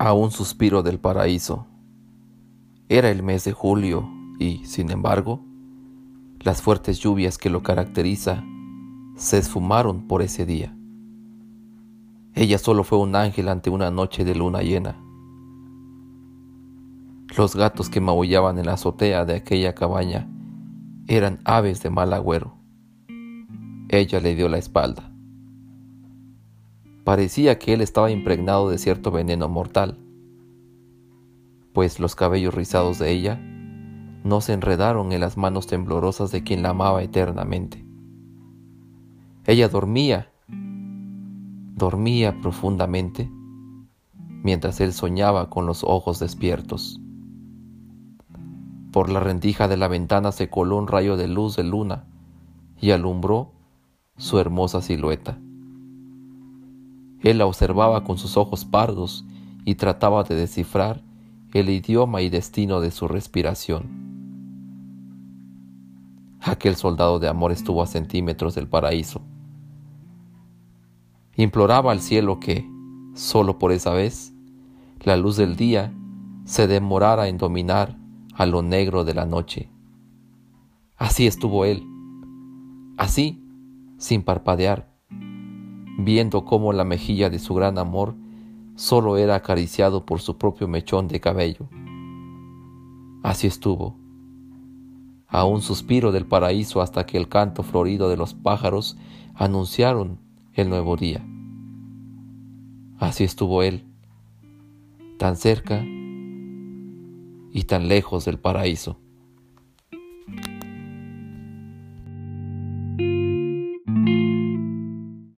a un suspiro del paraíso. Era el mes de julio y, sin embargo, las fuertes lluvias que lo caracteriza se esfumaron por ese día. Ella solo fue un ángel ante una noche de luna llena. Los gatos que maullaban en la azotea de aquella cabaña eran aves de mal agüero. Ella le dio la espalda. Parecía que él estaba impregnado de cierto veneno mortal, pues los cabellos rizados de ella no se enredaron en las manos temblorosas de quien la amaba eternamente. Ella dormía, dormía profundamente, mientras él soñaba con los ojos despiertos. Por la rendija de la ventana se coló un rayo de luz de luna y alumbró su hermosa silueta. Él la observaba con sus ojos pardos y trataba de descifrar el idioma y destino de su respiración. Aquel soldado de amor estuvo a centímetros del paraíso. Imploraba al cielo que, solo por esa vez, la luz del día se demorara en dominar a lo negro de la noche. Así estuvo él, así, sin parpadear, viendo cómo la mejilla de su gran amor solo era acariciado por su propio mechón de cabello. Así estuvo, a un suspiro del paraíso hasta que el canto florido de los pájaros anunciaron el nuevo día. Así estuvo él, tan cerca y tan lejos del paraíso.